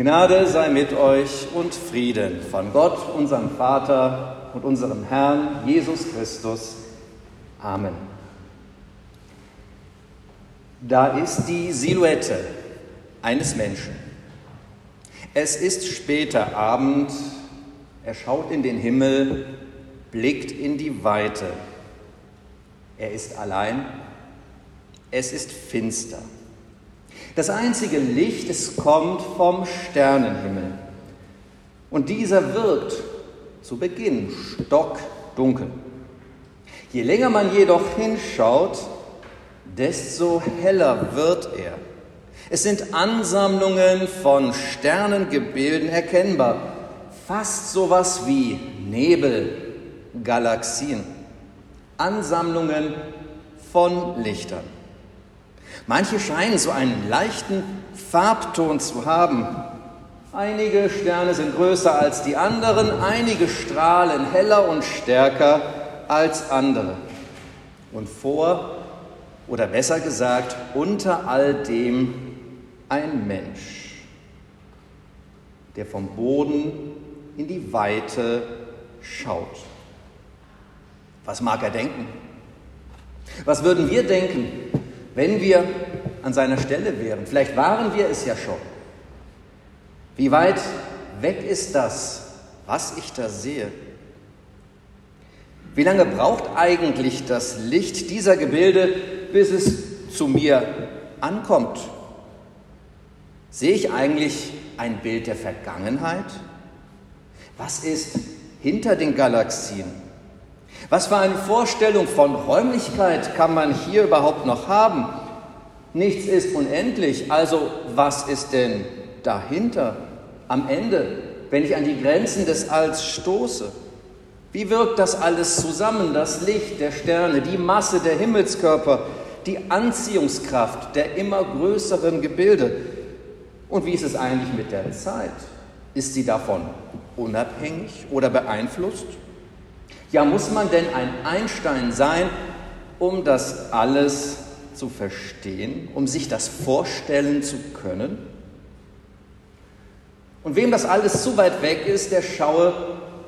Gnade sei mit euch und Frieden von Gott, unserem Vater und unserem Herrn Jesus Christus. Amen. Da ist die Silhouette eines Menschen. Es ist später Abend, er schaut in den Himmel, blickt in die Weite. Er ist allein, es ist finster. Das einzige Licht, es kommt vom Sternenhimmel. Und dieser wirkt zu Beginn stockdunkel. Je länger man jedoch hinschaut, desto heller wird er. Es sind Ansammlungen von Sternengebilden erkennbar, fast sowas wie Nebelgalaxien, Ansammlungen von Lichtern. Manche scheinen so einen leichten Farbton zu haben. Einige Sterne sind größer als die anderen, einige strahlen heller und stärker als andere. Und vor, oder besser gesagt, unter all dem ein Mensch, der vom Boden in die Weite schaut. Was mag er denken? Was würden wir denken, wenn wir an seiner Stelle wären? Vielleicht waren wir es ja schon. Wie weit weg ist das, was ich da sehe? Wie lange braucht eigentlich das Licht dieser Gebilde, bis es zu mir ankommt? Sehe ich eigentlich ein Bild der Vergangenheit? Was ist hinter den Galaxien? Was für eine Vorstellung von Räumlichkeit kann man hier überhaupt noch haben? Nichts ist unendlich, also was ist denn dahinter am Ende, wenn ich an die Grenzen des Alls stoße? Wie wirkt das alles zusammen, das Licht der Sterne, die Masse der Himmelskörper, die Anziehungskraft der immer größeren Gebilde? Und wie ist es eigentlich mit der Zeit? Ist sie davon unabhängig oder beeinflusst? Ja, muss man denn ein Einstein sein, um das alles zu verstehen, um sich das vorstellen zu können? Und wem das alles zu weit weg ist, der schaue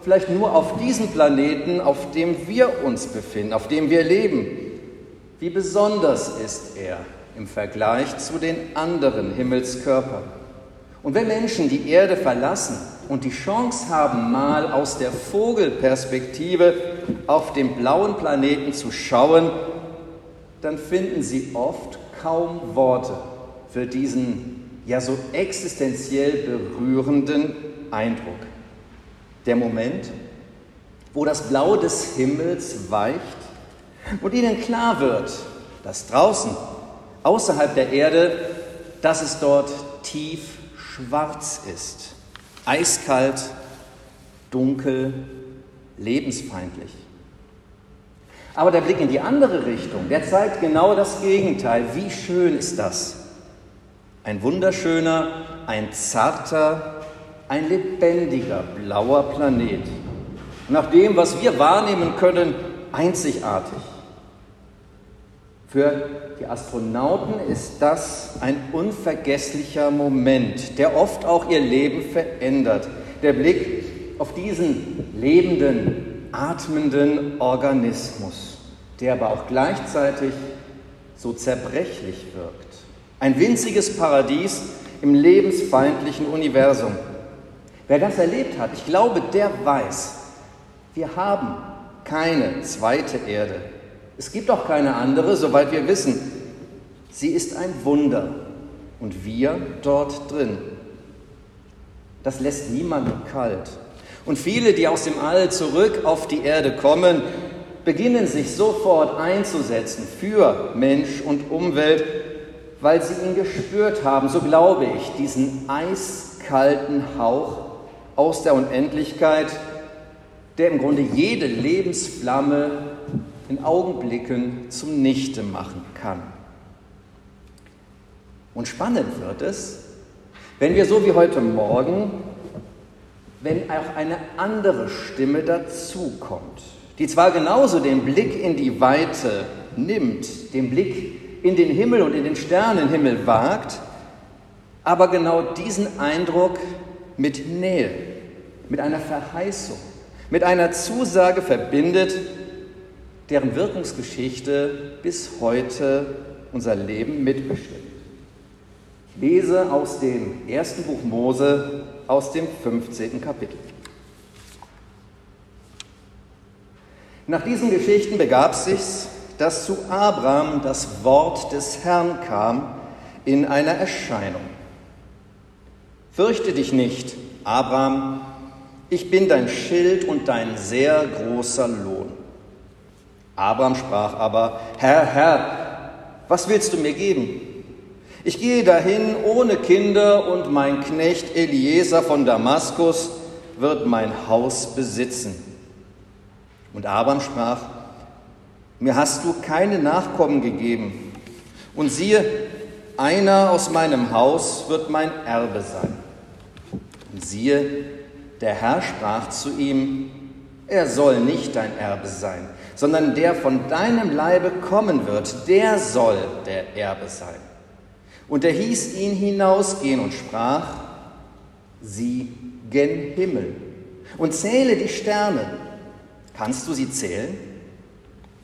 vielleicht nur auf diesen Planeten, auf dem wir uns befinden, auf dem wir leben. Wie besonders ist er im Vergleich zu den anderen Himmelskörpern? Und wenn Menschen die Erde verlassen und die Chance haben, mal aus der Vogelperspektive auf den blauen Planeten zu schauen, dann finden sie oft kaum Worte für diesen ja so existenziell berührenden Eindruck. Der Moment, wo das Blau des Himmels weicht und ihnen klar wird, dass draußen, außerhalb der Erde, dass es dort tief schwarz ist, eiskalt, dunkel, lebensfeindlich. Aber der Blick in die andere Richtung, der zeigt genau das Gegenteil. Wie schön ist das? Ein wunderschöner, ein zarter, ein lebendiger blauer Planet. Nach dem, was wir wahrnehmen können, einzigartig. Für die Astronauten ist das ein unvergesslicher Moment, der oft auch ihr Leben verändert. Der Blick auf diesen lebenden, atmenden Organismus, der aber auch gleichzeitig so zerbrechlich wirkt. Ein winziges Paradies im lebensfeindlichen Universum. Wer das erlebt hat, ich glaube, der weiß, wir haben keine zweite Erde. Es gibt auch keine andere, soweit wir wissen. Sie ist ein Wunder und wir dort drin. Das lässt niemanden kalt. Und viele, die aus dem All zurück auf die Erde kommen, beginnen sich sofort einzusetzen für Mensch und Umwelt, weil sie ihn gespürt haben, so glaube ich, diesen eiskalten Hauch aus der Unendlichkeit, der im Grunde jede Lebensflamme in Augenblicken zum Nichte machen kann. Und spannend wird es, wenn wir so wie heute Morgen, wenn auch eine andere Stimme dazukommt, die zwar genauso den Blick in die Weite nimmt, den Blick in den Himmel und in den Sternenhimmel wagt, aber genau diesen Eindruck mit Nähe, mit einer Verheißung, mit einer Zusage verbindet, deren Wirkungsgeschichte bis heute unser Leben mitbestimmt. Ich lese aus dem ersten Buch Mose aus dem 15. Kapitel. Nach diesen Geschichten begab sich's, dass zu Abraham das Wort des Herrn kam in einer Erscheinung. Fürchte dich nicht, Abraham, ich bin dein Schild und dein sehr großer Lohn. Abraham sprach aber, Herr, Herr, was willst du mir geben? Ich gehe dahin ohne Kinder und mein Knecht Eliezer von Damaskus wird mein Haus besitzen. Und Abraham sprach, mir hast du keine Nachkommen gegeben. Und siehe, einer aus meinem Haus wird mein Erbe sein. Und siehe, der Herr sprach zu ihm, er soll nicht dein Erbe sein, sondern der von deinem Leibe kommen wird, der soll der Erbe sein. Und er hieß ihn hinausgehen und sprach, sieh gen Himmel und zähle die Sterne. Kannst du sie zählen?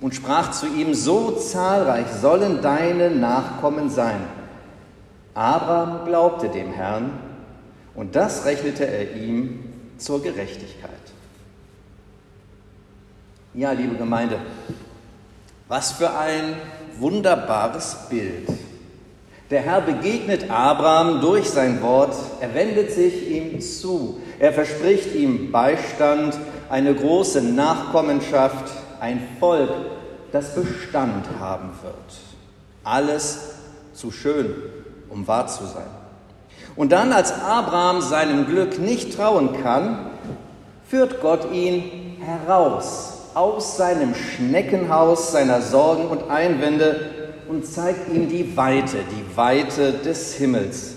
Und sprach zu ihm, so zahlreich sollen deine Nachkommen sein. Abraham glaubte dem Herrn und das rechnete er ihm zur Gerechtigkeit. Ja, liebe Gemeinde, was für ein wunderbares Bild. Der Herr begegnet Abraham durch sein Wort, er wendet sich ihm zu, er verspricht ihm Beistand, eine große Nachkommenschaft, ein Volk, das Bestand haben wird. Alles zu schön, um wahr zu sein. Und dann, als Abraham seinem Glück nicht trauen kann, führt Gott ihn heraus aus seinem Schneckenhaus seiner Sorgen und Einwände und zeigt ihm die Weite, die Weite des Himmels.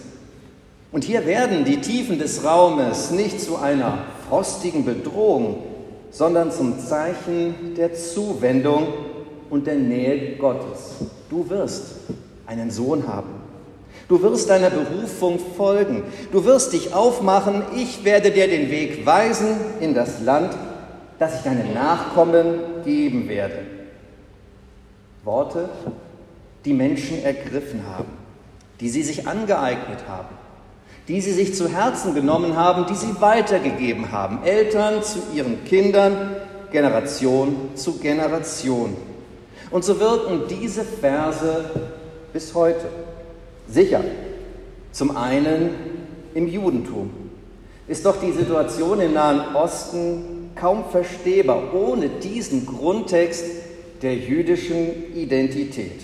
Und hier werden die Tiefen des Raumes nicht zu einer frostigen Bedrohung, sondern zum Zeichen der Zuwendung und der Nähe Gottes. Du wirst einen Sohn haben. Du wirst deiner Berufung folgen. Du wirst dich aufmachen. Ich werde dir den Weg weisen in das Land, das ich deinen Nachkommen geben werde. Worte, die Menschen ergriffen haben, die sie sich angeeignet haben, die sie sich zu Herzen genommen haben, die sie weitergegeben haben. Eltern zu ihren Kindern, Generation zu Generation. Und so wirken diese Verse bis heute. Sicher. Zum einen im Judentum ist doch die Situation im Nahen Osten kaum verstehbar ohne diesen Grundtext der jüdischen Identität.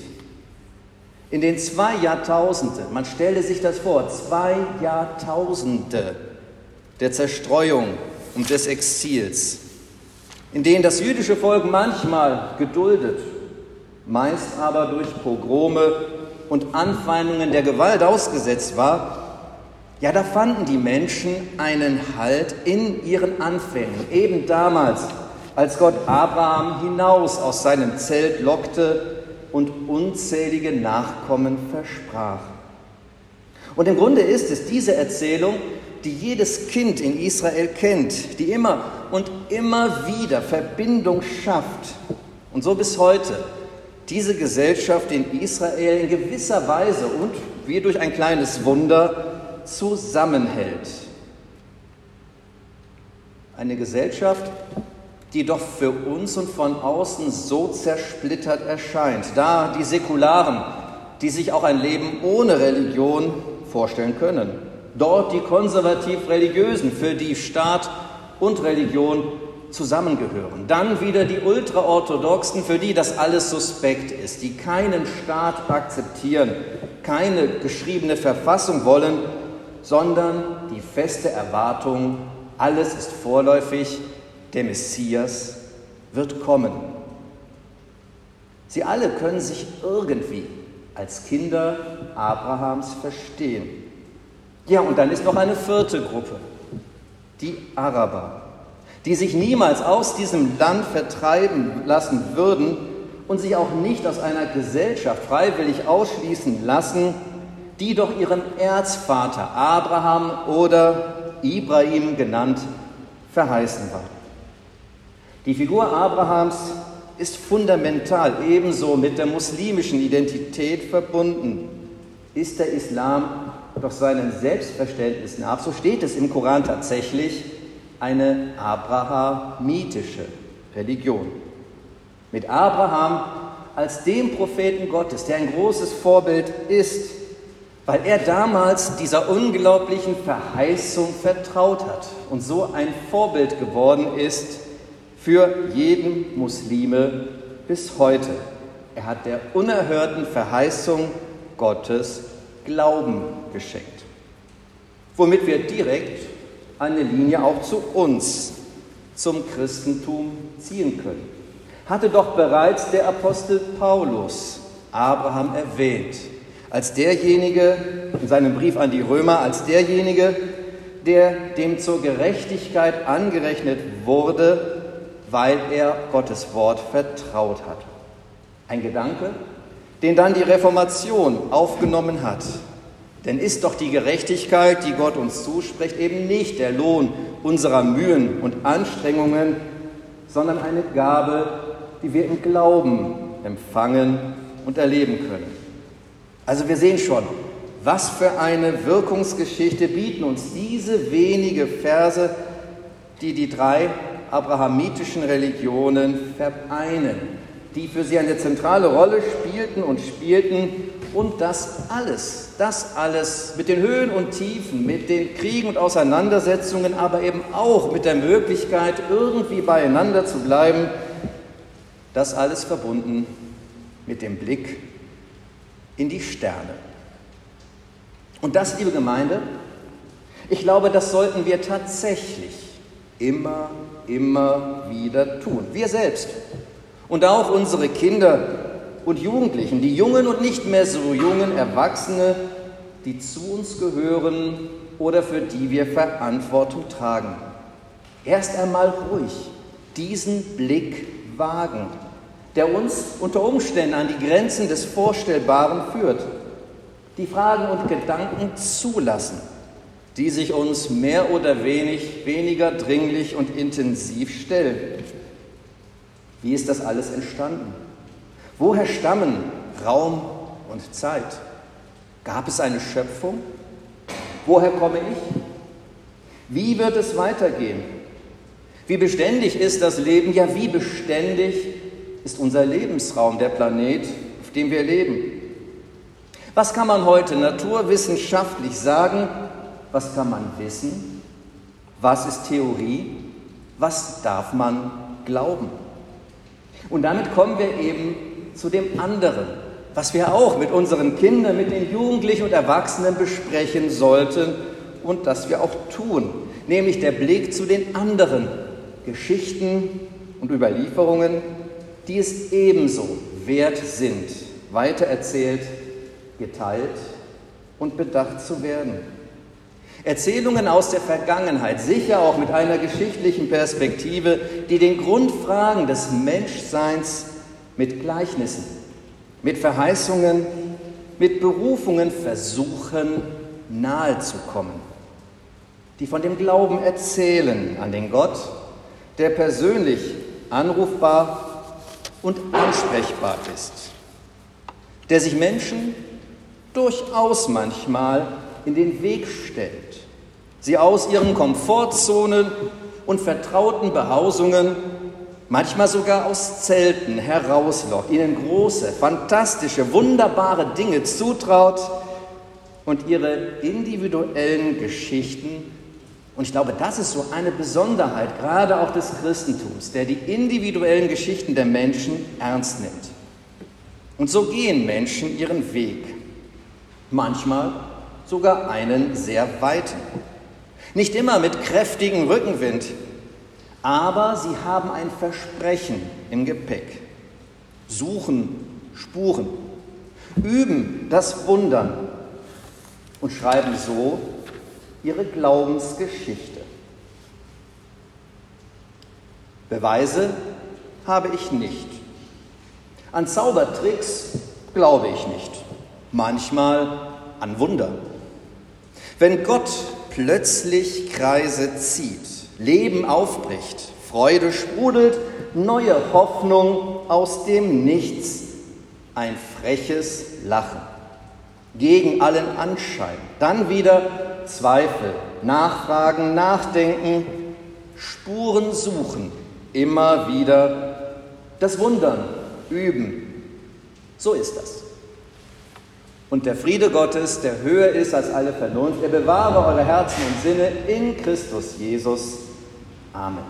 In den zwei Jahrtausenden, man stelle sich das vor, zwei Jahrtausende der Zerstreuung und des Exils, in denen das jüdische Volk manchmal geduldet, meist aber durch Pogrome und Anfeindungen der Gewalt ausgesetzt war, ja, da fanden die Menschen einen Halt in ihren Anfängen, eben damals, als Gott Abraham hinaus aus seinem Zelt lockte und unzählige Nachkommen versprach. Und im Grunde ist es diese Erzählung, die jedes Kind in Israel kennt, die immer und immer wieder Verbindung schafft und so bis heute diese Gesellschaft in Israel in gewisser Weise und wie durch ein kleines Wunder zusammenhält. Eine Gesellschaft, die doch für uns und von außen so zersplittert erscheint, da die Säkularen, die sich auch ein Leben ohne Religion vorstellen können, dort die konservativ-religiösen, für die Staat und Religion zusammengehören. Dann wieder die Ultraorthodoxen, für die das alles suspekt ist, die keinen Staat akzeptieren, keine geschriebene Verfassung wollen, sondern die feste Erwartung, alles ist vorläufig, der Messias wird kommen. Sie alle können sich irgendwie als Kinder Abrahams verstehen. Ja, und dann ist noch eine vierte Gruppe, die Araber die sich niemals aus diesem Land vertreiben lassen würden und sich auch nicht aus einer Gesellschaft freiwillig ausschließen lassen, die doch ihrem Erzvater Abraham oder Ibrahim genannt verheißen war. Die Figur Abrahams ist fundamental ebenso mit der muslimischen Identität verbunden. Ist der Islam doch seinem Selbstverständnis nach, so steht es im Koran tatsächlich, eine abrahamitische Religion. Mit Abraham als dem Propheten Gottes, der ein großes Vorbild ist, weil er damals dieser unglaublichen Verheißung vertraut hat und so ein Vorbild geworden ist für jeden Muslime bis heute. Er hat der unerhörten Verheißung Gottes Glauben geschenkt, womit wir direkt eine Linie auch zu uns, zum Christentum ziehen können. Hatte doch bereits der Apostel Paulus Abraham erwähnt, als derjenige, in seinem Brief an die Römer, als derjenige, der dem zur Gerechtigkeit angerechnet wurde, weil er Gottes Wort vertraut hat. Ein Gedanke, den dann die Reformation aufgenommen hat. Denn ist doch die Gerechtigkeit, die Gott uns zuspricht, eben nicht der Lohn unserer Mühen und Anstrengungen, sondern eine Gabe, die wir im Glauben empfangen und erleben können. Also wir sehen schon, was für eine Wirkungsgeschichte bieten uns diese wenige Verse, die die drei abrahamitischen Religionen vereinen die für sie eine zentrale Rolle spielten und spielten. Und das alles, das alles mit den Höhen und Tiefen, mit den Kriegen und Auseinandersetzungen, aber eben auch mit der Möglichkeit, irgendwie beieinander zu bleiben, das alles verbunden mit dem Blick in die Sterne. Und das, liebe Gemeinde, ich glaube, das sollten wir tatsächlich immer, immer wieder tun. Wir selbst. Und auch unsere Kinder und Jugendlichen, die jungen und nicht mehr so jungen Erwachsene, die zu uns gehören oder für die wir Verantwortung tragen. Erst einmal ruhig diesen Blick wagen, der uns unter Umständen an die Grenzen des Vorstellbaren führt. Die Fragen und Gedanken zulassen, die sich uns mehr oder wenig, weniger dringlich und intensiv stellen. Wie ist das alles entstanden? Woher stammen Raum und Zeit? Gab es eine Schöpfung? Woher komme ich? Wie wird es weitergehen? Wie beständig ist das Leben? Ja, wie beständig ist unser Lebensraum, der Planet, auf dem wir leben? Was kann man heute naturwissenschaftlich sagen? Was kann man wissen? Was ist Theorie? Was darf man glauben? Und damit kommen wir eben zu dem anderen, was wir auch mit unseren Kindern, mit den Jugendlichen und Erwachsenen besprechen sollten und das wir auch tun, nämlich der Blick zu den anderen Geschichten und Überlieferungen, die es ebenso wert sind, weitererzählt, geteilt und bedacht zu werden. Erzählungen aus der Vergangenheit, sicher auch mit einer geschichtlichen Perspektive, die den Grundfragen des Menschseins mit Gleichnissen, mit Verheißungen, mit Berufungen versuchen nahezukommen, die von dem Glauben erzählen an den Gott, der persönlich anrufbar und ansprechbar ist, der sich Menschen durchaus manchmal in den Weg stellt sie aus ihren Komfortzonen und vertrauten Behausungen, manchmal sogar aus Zelten herauslockt, ihnen große, fantastische, wunderbare Dinge zutraut und ihre individuellen Geschichten und ich glaube, das ist so eine Besonderheit, gerade auch des Christentums, der die individuellen Geschichten der Menschen ernst nimmt. Und so gehen Menschen ihren Weg, manchmal sogar einen sehr weiten. Nicht immer mit kräftigem Rückenwind, aber sie haben ein Versprechen im Gepäck. Suchen Spuren, üben das Wundern und schreiben so ihre Glaubensgeschichte. Beweise habe ich nicht. An Zaubertricks glaube ich nicht. Manchmal an Wunder. Wenn Gott plötzlich Kreise zieht, Leben aufbricht, Freude sprudelt, neue Hoffnung aus dem Nichts, ein freches Lachen, gegen allen Anschein, dann wieder Zweifel, Nachfragen, Nachdenken, Spuren suchen, immer wieder das Wundern üben. So ist das. Und der Friede Gottes, der höher ist als alle Vernunft, er bewahre eure Herzen und Sinne in Christus Jesus. Amen.